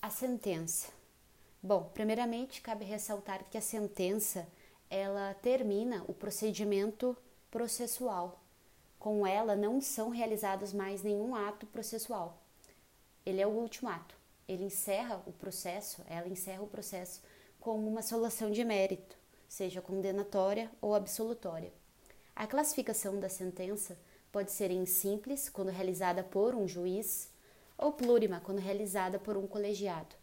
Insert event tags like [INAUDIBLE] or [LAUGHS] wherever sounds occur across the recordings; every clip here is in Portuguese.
A sentença. Bom, primeiramente cabe ressaltar que a sentença ela termina o procedimento processual. Com ela não são realizados mais nenhum ato processual. Ele é o último ato. Ele encerra o processo, ela encerra o processo com uma solução de mérito, seja condenatória ou absolutória. A classificação da sentença pode ser em simples, quando realizada por um juiz, ou plurima, quando realizada por um colegiado.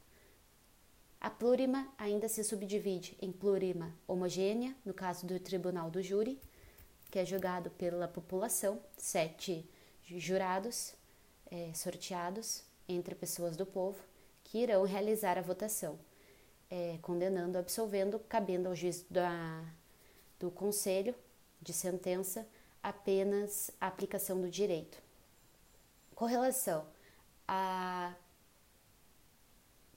A plurima ainda se subdivide em plurima homogênea, no caso do tribunal do júri, que é julgado pela população, sete jurados é, sorteados entre pessoas do povo, que irão realizar a votação, é, condenando, absolvendo, cabendo ao juiz da, do conselho de sentença apenas a aplicação do direito. Com à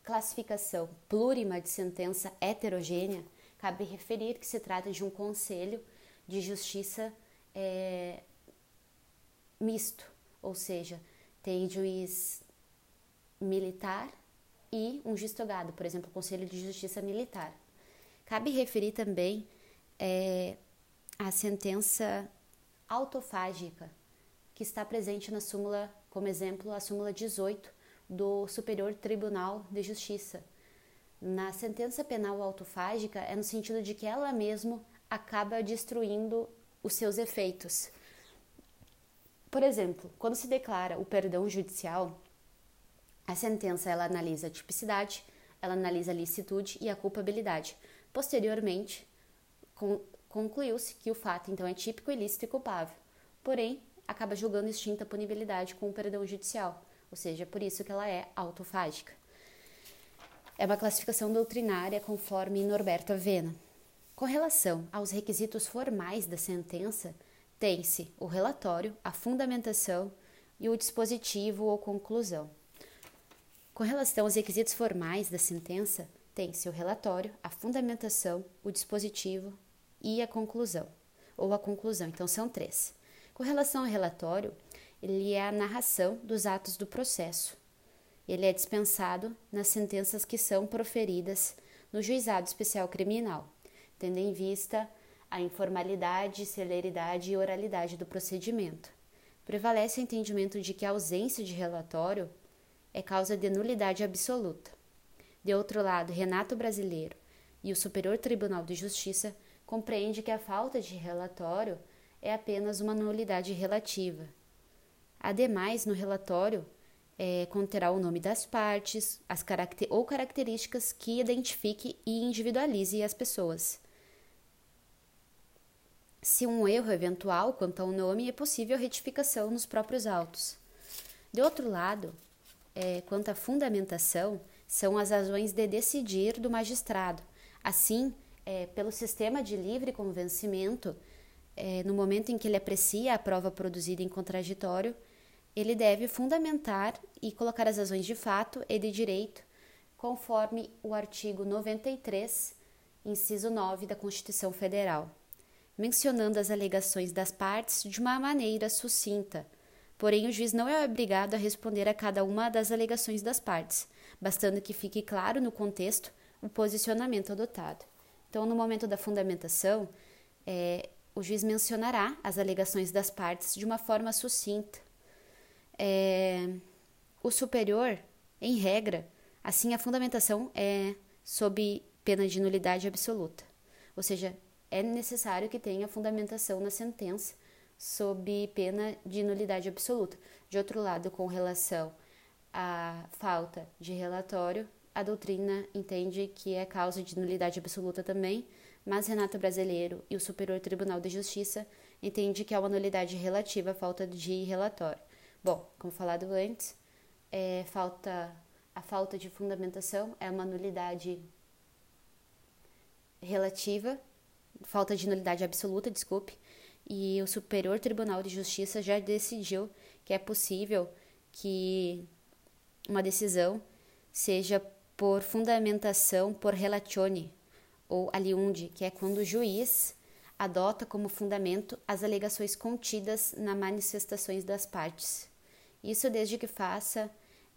classificação plurima de sentença heterogênea, cabe referir que se trata de um conselho de justiça é, misto, ou seja, tem juiz militar e um juiz togado, por exemplo, o Conselho de Justiça Militar. Cabe referir também é, a sentença autofágica, que está presente na súmula, como exemplo, a súmula 18 do Superior Tribunal de Justiça. Na sentença penal autofágica é no sentido de que ela mesma acaba destruindo os seus efeitos. Por exemplo, quando se declara o perdão judicial, a sentença ela analisa a tipicidade, ela analisa a licitude e a culpabilidade. Posteriormente, concluiu-se que o fato então é típico, ilícito e culpável. Porém, acaba julgando extinta a punibilidade com o perdão judicial, ou seja, por isso que ela é autofágica. É uma classificação doutrinária conforme Norberto Avena. Com relação aos requisitos formais da sentença, tem-se o relatório, a fundamentação e o dispositivo ou conclusão. Com relação aos requisitos formais da sentença, tem-se o relatório, a fundamentação, o dispositivo e a conclusão, ou a conclusão, então são três. Com relação ao relatório, ele é a narração dos atos do processo. Ele é dispensado nas sentenças que são proferidas no juizado especial criminal, tendo em vista a informalidade, celeridade e oralidade do procedimento. Prevalece o entendimento de que a ausência de relatório é causa de nulidade absoluta. De outro lado, Renato Brasileiro e o Superior Tribunal de Justiça compreende que a falta de relatório é apenas uma nulidade relativa. Ademais, no relatório é, conterá o nome das partes as caracter ou características que identifique e individualize as pessoas. Se um erro eventual quanto ao nome, é possível retificação nos próprios autos. De outro lado, é, quanto à fundamentação são as razões de decidir do magistrado. Assim, é, pelo sistema de livre convencimento, é, no momento em que ele aprecia a prova produzida em contraditório, ele deve fundamentar e colocar as razões de fato e de direito, conforme o artigo 93, inciso 9 da Constituição Federal, mencionando as alegações das partes de uma maneira sucinta, Porém, o juiz não é obrigado a responder a cada uma das alegações das partes, bastando que fique claro no contexto o posicionamento adotado. Então, no momento da fundamentação, é, o juiz mencionará as alegações das partes de uma forma sucinta. É, o superior, em regra, assim a fundamentação é sob pena de nulidade absoluta, ou seja, é necessário que tenha fundamentação na sentença sob pena de nulidade absoluta. De outro lado, com relação à falta de relatório, a doutrina entende que é causa de nulidade absoluta também, mas Renato Brasileiro e o Superior Tribunal de Justiça entende que é uma nulidade relativa à falta de relatório. Bom, como falado antes, é, falta, a falta de fundamentação é uma nulidade relativa, falta de nulidade absoluta, desculpe, e o Superior Tribunal de Justiça já decidiu que é possível que uma decisão seja por fundamentação por relatione ou aliunde, que é quando o juiz adota como fundamento as alegações contidas nas manifestações das partes. Isso desde que faça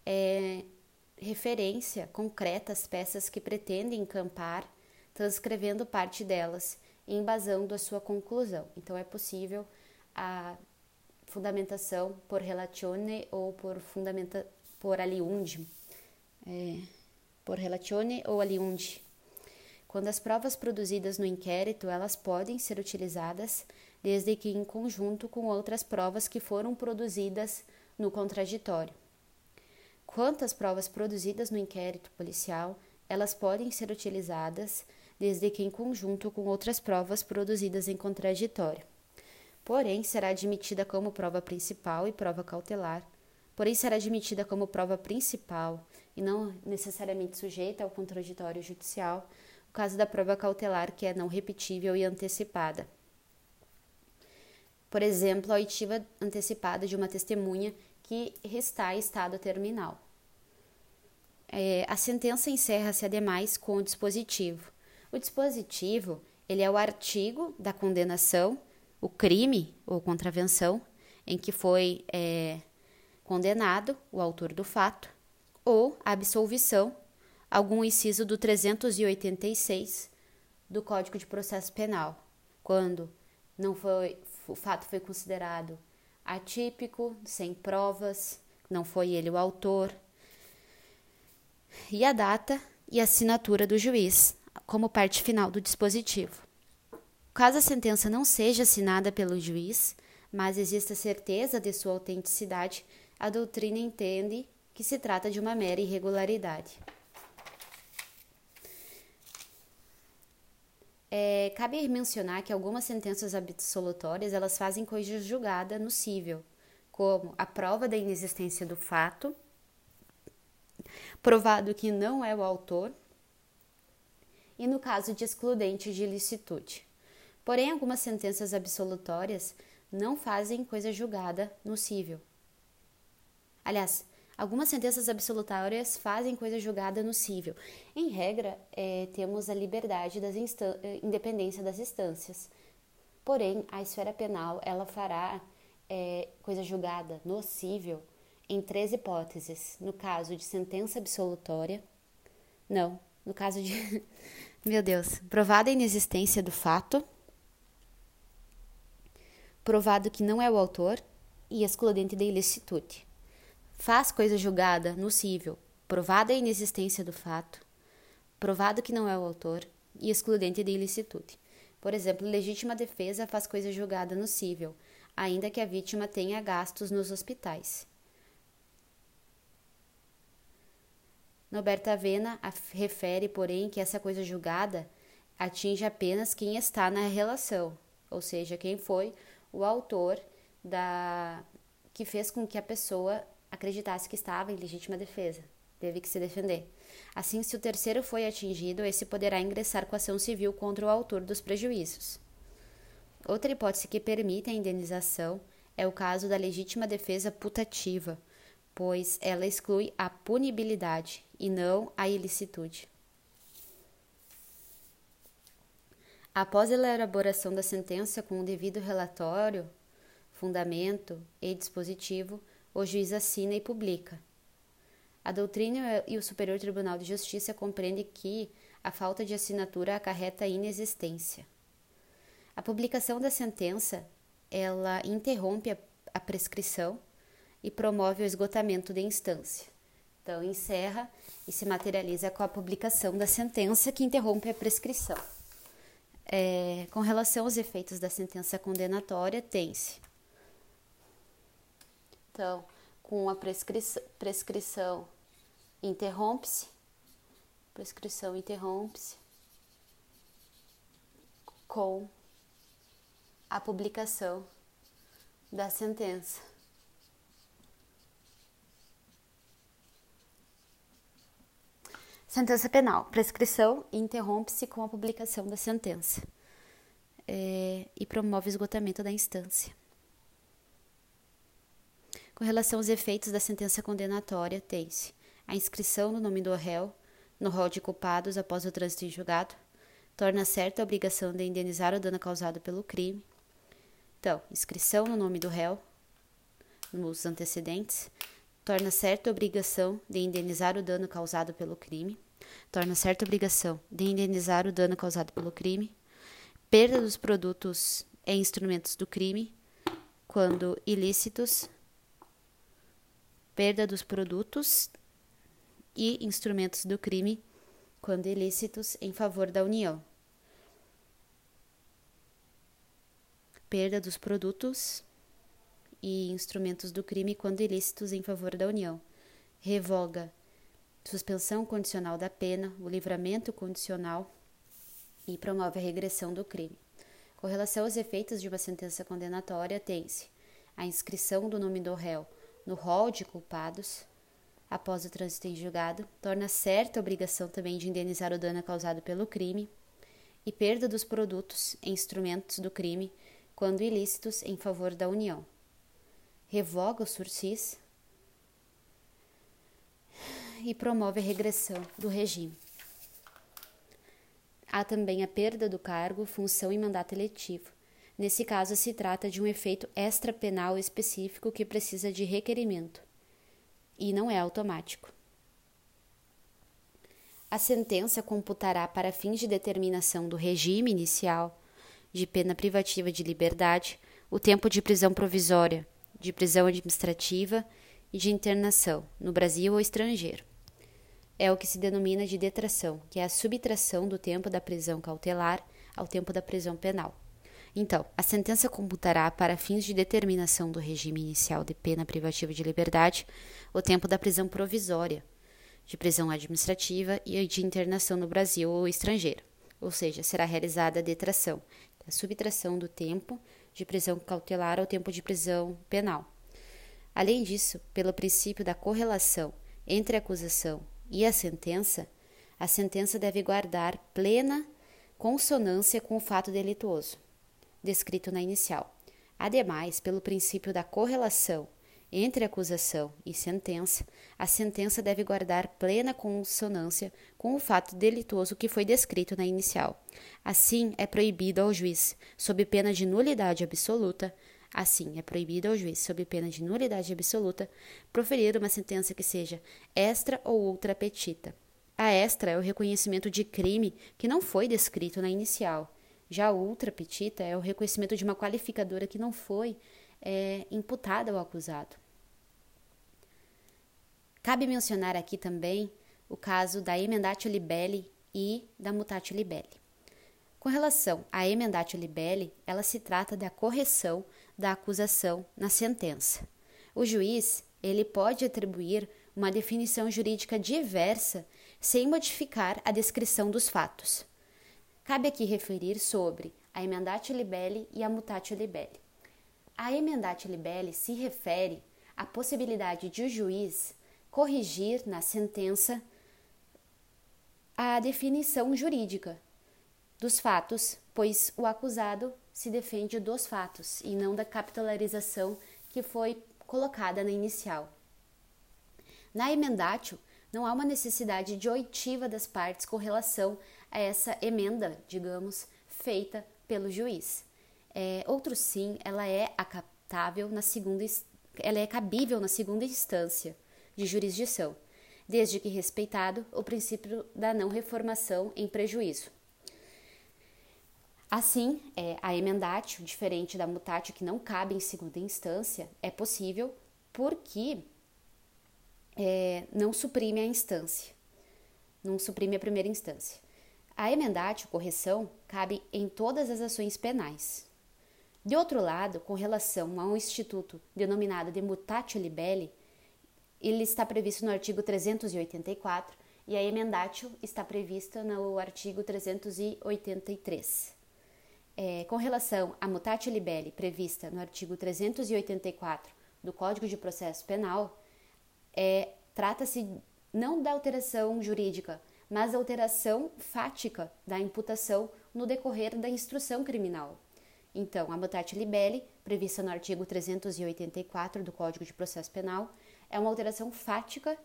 é, referência concreta às peças que pretende encampar, transcrevendo parte delas embasando a sua conclusão. Então, é possível a fundamentação por relazione ou por, fundamenta, por aliunde. É, por relazione ou aliunde. Quando as provas produzidas no inquérito, elas podem ser utilizadas desde que em conjunto com outras provas que foram produzidas no contraditório. Quanto às provas produzidas no inquérito policial, elas podem ser utilizadas desde que em conjunto com outras provas produzidas em contraditório. Porém, será admitida como prova principal e prova cautelar. Porém, será admitida como prova principal e não necessariamente sujeita ao contraditório judicial o caso da prova cautelar que é não repetível e antecipada. Por exemplo, a oitiva antecipada de uma testemunha que está em estado terminal. É, a sentença encerra-se, ademais, com o dispositivo. O dispositivo ele é o artigo da condenação, o crime ou contravenção em que foi é, condenado o autor do fato, ou a absolvição, algum inciso do 386 do Código de Processo Penal, quando não foi, o fato foi considerado atípico, sem provas, não foi ele o autor, e a data e assinatura do juiz como parte final do dispositivo. Caso a sentença não seja assinada pelo juiz, mas exista certeza de sua autenticidade, a doutrina entende que se trata de uma mera irregularidade. É, cabe mencionar que algumas sentenças absolutórias elas fazem coisa julgada no cível, como a prova da inexistência do fato, provado que não é o autor, e no caso de excludente de ilicitude. Porém, algumas sentenças absolutórias não fazem coisa julgada no cível. Aliás, Algumas sentenças absolutórias fazem coisa julgada no cível. Em regra, é, temos a liberdade das eh, independência das instâncias. Porém, a esfera penal ela fará é, coisa julgada no cível em três hipóteses. No caso de sentença absolutória, não. No caso de, [LAUGHS] meu Deus, provada a inexistência do fato, provado que não é o autor e excludente da ilicitude faz coisa julgada, nocível, provada a inexistência do fato, provado que não é o autor e excludente de ilicitude. Por exemplo, legítima defesa faz coisa julgada nocível, ainda que a vítima tenha gastos nos hospitais. Norberta Avena refere, porém, que essa coisa julgada atinge apenas quem está na relação, ou seja, quem foi o autor da que fez com que a pessoa acreditasse que estava em legítima defesa, teve que se defender. Assim, se o terceiro foi atingido, esse poderá ingressar com ação civil contra o autor dos prejuízos. Outra hipótese que permite a indenização é o caso da legítima defesa putativa, pois ela exclui a punibilidade e não a ilicitude. Após a elaboração da sentença com o devido relatório, fundamento e dispositivo, o juiz assina e publica. A doutrina e o Superior Tribunal de Justiça compreendem que a falta de assinatura acarreta inexistência. A publicação da sentença, ela interrompe a, a prescrição e promove o esgotamento da instância. Então, encerra e se materializa com a publicação da sentença que interrompe a prescrição. É, com relação aos efeitos da sentença condenatória, tem-se então, com a prescrição, prescrição interrompe-se, prescrição interrompe-se com a publicação da sentença. Sentença penal. Prescrição interrompe-se com a publicação da sentença é, e promove esgotamento da instância. Com relação aos efeitos da sentença condenatória, tem-se a inscrição no nome do réu no rol de culpados após o trânsito em julgado, torna certa a obrigação de indenizar o dano causado pelo crime. Então, inscrição no nome do réu nos antecedentes torna certa a obrigação de indenizar o dano causado pelo crime, torna certa a obrigação de indenizar o dano causado pelo crime, perda dos produtos e instrumentos do crime, quando ilícitos, perda dos produtos e instrumentos do crime, quando ilícitos, em favor da União. Perda dos produtos e instrumentos do crime quando ilícitos em favor da União. Revoga suspensão condicional da pena, o livramento condicional e promove a regressão do crime. Com relação aos efeitos de uma sentença condenatória, tem-se a inscrição do nome do réu no rol de culpados após o trânsito em julgado, torna certa a obrigação também de indenizar o dano causado pelo crime e perda dos produtos e instrumentos do crime quando ilícitos em favor da União revoga o sursis e promove a regressão do regime. Há também a perda do cargo, função e mandato eletivo. Nesse caso, se trata de um efeito extrapenal específico que precisa de requerimento e não é automático. A sentença computará para fins de determinação do regime inicial de pena privativa de liberdade o tempo de prisão provisória de prisão administrativa e de internação, no Brasil ou estrangeiro. É o que se denomina de detração, que é a subtração do tempo da prisão cautelar ao tempo da prisão penal. Então, a sentença computará, para fins de determinação do regime inicial de pena privativa de liberdade, o tempo da prisão provisória, de prisão administrativa e de internação no Brasil ou estrangeiro. Ou seja, será realizada a detração, a subtração do tempo de prisão cautelar ao tempo de prisão penal. Além disso, pelo princípio da correlação entre a acusação e a sentença, a sentença deve guardar plena consonância com o fato delituoso, descrito na inicial. Ademais, pelo princípio da correlação entre acusação e sentença, a sentença deve guardar plena consonância com o fato delituoso que foi descrito na inicial. Assim, é proibido ao juiz, sob pena de nulidade absoluta, assim é proibido ao juiz, sob pena de nulidade absoluta, proferir uma sentença que seja extra ou ultra petita. A extra é o reconhecimento de crime que não foi descrito na inicial. Já a ultra petita é o reconhecimento de uma qualificadora que não foi é, imputada ao acusado. Cabe mencionar aqui também o caso da emendatio libelli e da mutatio libelli. Com relação à emendatio libelli, ela se trata da correção da acusação na sentença. O juiz, ele pode atribuir uma definição jurídica diversa sem modificar a descrição dos fatos. Cabe aqui referir sobre a emendatio libelli e a mutatio libelli. A emendatio libelli se refere à possibilidade de o juiz corrigir na sentença a definição jurídica dos fatos, pois o acusado se defende dos fatos e não da capitularização que foi colocada na inicial. Na emendatio, não há uma necessidade de oitiva das partes com relação a essa emenda, digamos, feita pelo juiz. É, outro sim, ela é acatável na segunda, ela é cabível na segunda instância de jurisdição, desde que respeitado o princípio da não reformação em prejuízo. Assim, é, a emendatio, diferente da mutatio, que não cabe em segunda instância, é possível porque é, não suprime a instância, não suprime a primeira instância. A emendatio, correção, cabe em todas as ações penais, de outro lado, com relação a um instituto denominado de mutatio libelli, ele está previsto no artigo 384 e a emendatio está prevista no artigo 383. É, com relação à mutatio libelli prevista no artigo 384 do Código de Processo Penal, é, trata-se não da alteração jurídica, mas alteração fática da imputação no decorrer da instrução criminal. Então, a mutatio libelli, prevista no artigo 384 do Código de Processo Penal, é uma alteração fática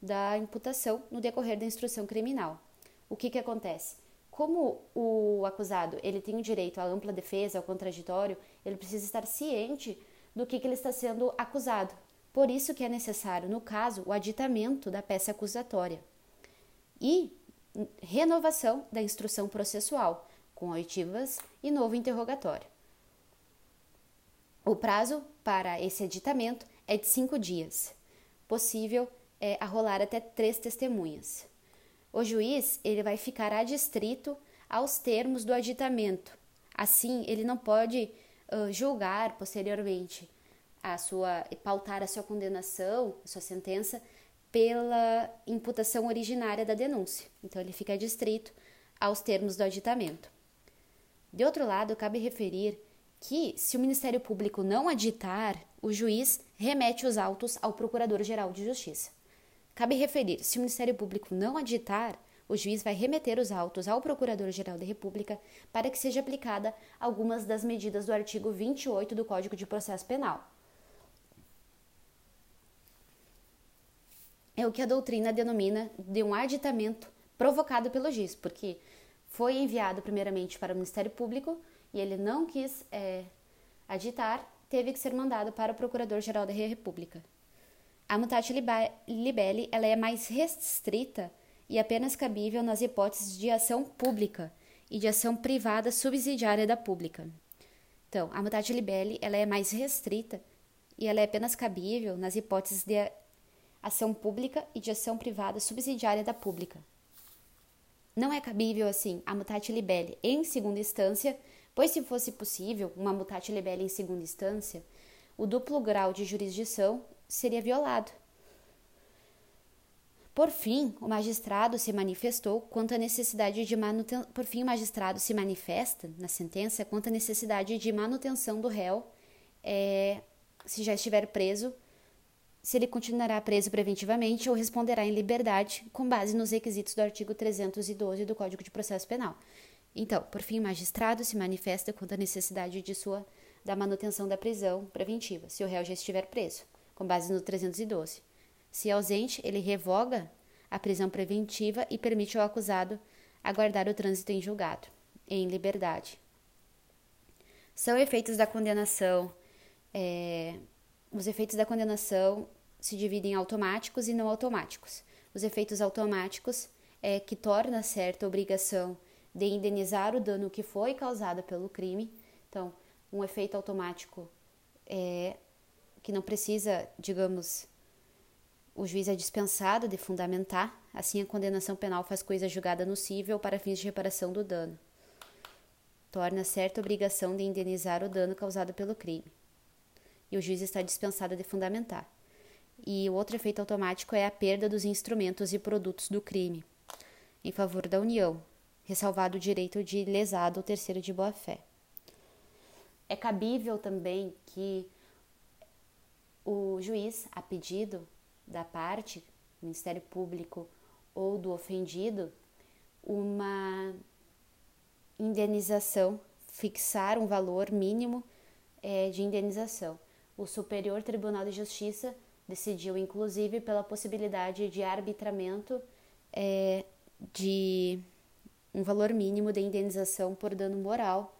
da imputação no decorrer da instrução criminal. O que, que acontece? Como o acusado ele tem o direito à ampla defesa, ao contraditório, ele precisa estar ciente do que, que ele está sendo acusado, Por isso que é necessário, no caso, o aditamento da peça acusatória e renovação da instrução processual, com oitivas e novo interrogatório. O prazo para esse aditamento é de cinco dias, possível é, arrolar até três testemunhas. O juiz ele vai ficar adstrito aos termos do aditamento. Assim, ele não pode uh, julgar posteriormente a sua pautar a sua condenação, a sua sentença pela imputação originária da denúncia. Então ele fica adstrito aos termos do aditamento. De outro lado, cabe referir que, se o Ministério Público não aditar, o juiz remete os autos ao Procurador-Geral de Justiça. Cabe referir, se o Ministério Público não aditar, o juiz vai remeter os autos ao Procurador-Geral da República para que seja aplicada algumas das medidas do artigo 28 do Código de Processo Penal. É o que a doutrina denomina de um aditamento provocado pelo juiz, porque foi enviado primeiramente para o Ministério Público e ele não quis é, aditar, teve que ser mandado para o Procurador-Geral da República. A mutate libelli ela é mais restrita e apenas cabível nas hipóteses de ação pública e de ação privada subsidiária da pública. Então, a mutate libelli ela é mais restrita e ela é apenas cabível nas hipóteses de ação pública e de ação privada subsidiária da pública. Não é cabível, assim, a mutate libelli em segunda instância, pois se fosse possível uma mutate libelli em segunda instância, o duplo grau de jurisdição seria violado por fim, o magistrado se manifestou quanto à necessidade de manutenção. Por fim, o magistrado se manifesta na sentença quanto à necessidade de manutenção do réu é, se já estiver preso, se ele continuará preso preventivamente ou responderá em liberdade com base nos requisitos do artigo 312 do Código de Processo Penal. Então, por fim, o magistrado se manifesta quanto à necessidade de sua da manutenção da prisão preventiva, se o réu já estiver preso, com base no 312. Se ausente, ele revoga a prisão preventiva e permite ao acusado aguardar o trânsito em julgado, em liberdade. São efeitos da condenação. É, os efeitos da condenação se dividem em automáticos e não automáticos. Os efeitos automáticos é que torna certa a obrigação de indenizar o dano que foi causado pelo crime. Então, um efeito automático é que não precisa, digamos, o juiz é dispensado de fundamentar, assim a condenação penal faz coisa julgada nocível para fins de reparação do dano. Torna certa obrigação de indenizar o dano causado pelo crime. E o juiz está dispensado de fundamentar. E o outro efeito automático é a perda dos instrumentos e produtos do crime, em favor da União, ressalvado o direito de lesado ou terceiro de boa-fé. É cabível também que o juiz, a pedido da parte, Ministério Público ou do ofendido, uma indenização, fixar um valor mínimo é, de indenização. O Superior Tribunal de Justiça decidiu, inclusive, pela possibilidade de arbitramento é, de um valor mínimo de indenização por dano moral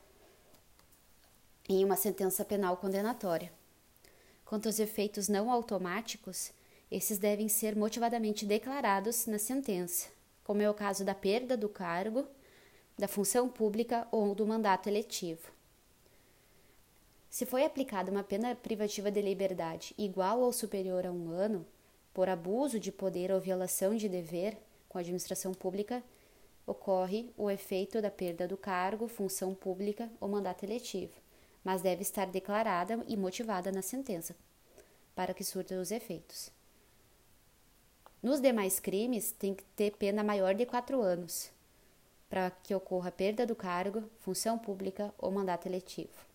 em uma sentença penal condenatória. Quanto aos efeitos não automáticos, esses devem ser motivadamente declarados na sentença, como é o caso da perda do cargo, da função pública ou do mandato eletivo. Se foi aplicada uma pena privativa de liberdade igual ou superior a um ano, por abuso de poder ou violação de dever com a administração pública, ocorre o efeito da perda do cargo, função pública ou mandato eletivo, mas deve estar declarada e motivada na sentença, para que surta os efeitos. Nos demais crimes, tem que ter pena maior de quatro anos, para que ocorra perda do cargo, função pública ou mandato eletivo.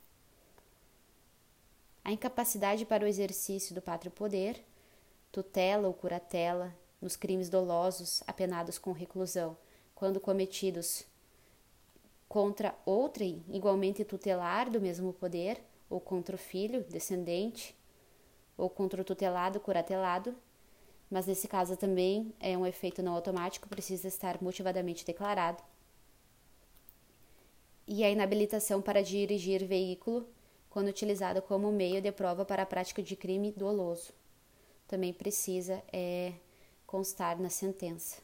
A incapacidade para o exercício do pátrio poder, tutela ou curatela, nos crimes dolosos apenados com reclusão, quando cometidos contra outrem igualmente tutelar do mesmo poder, ou contra o filho, descendente, ou contra o tutelado, curatelado, mas nesse caso também é um efeito não automático, precisa estar motivadamente declarado. E a inabilitação para dirigir veículo quando utilizado como meio de prova para a prática de crime doloso. também precisa é, constar na sentença.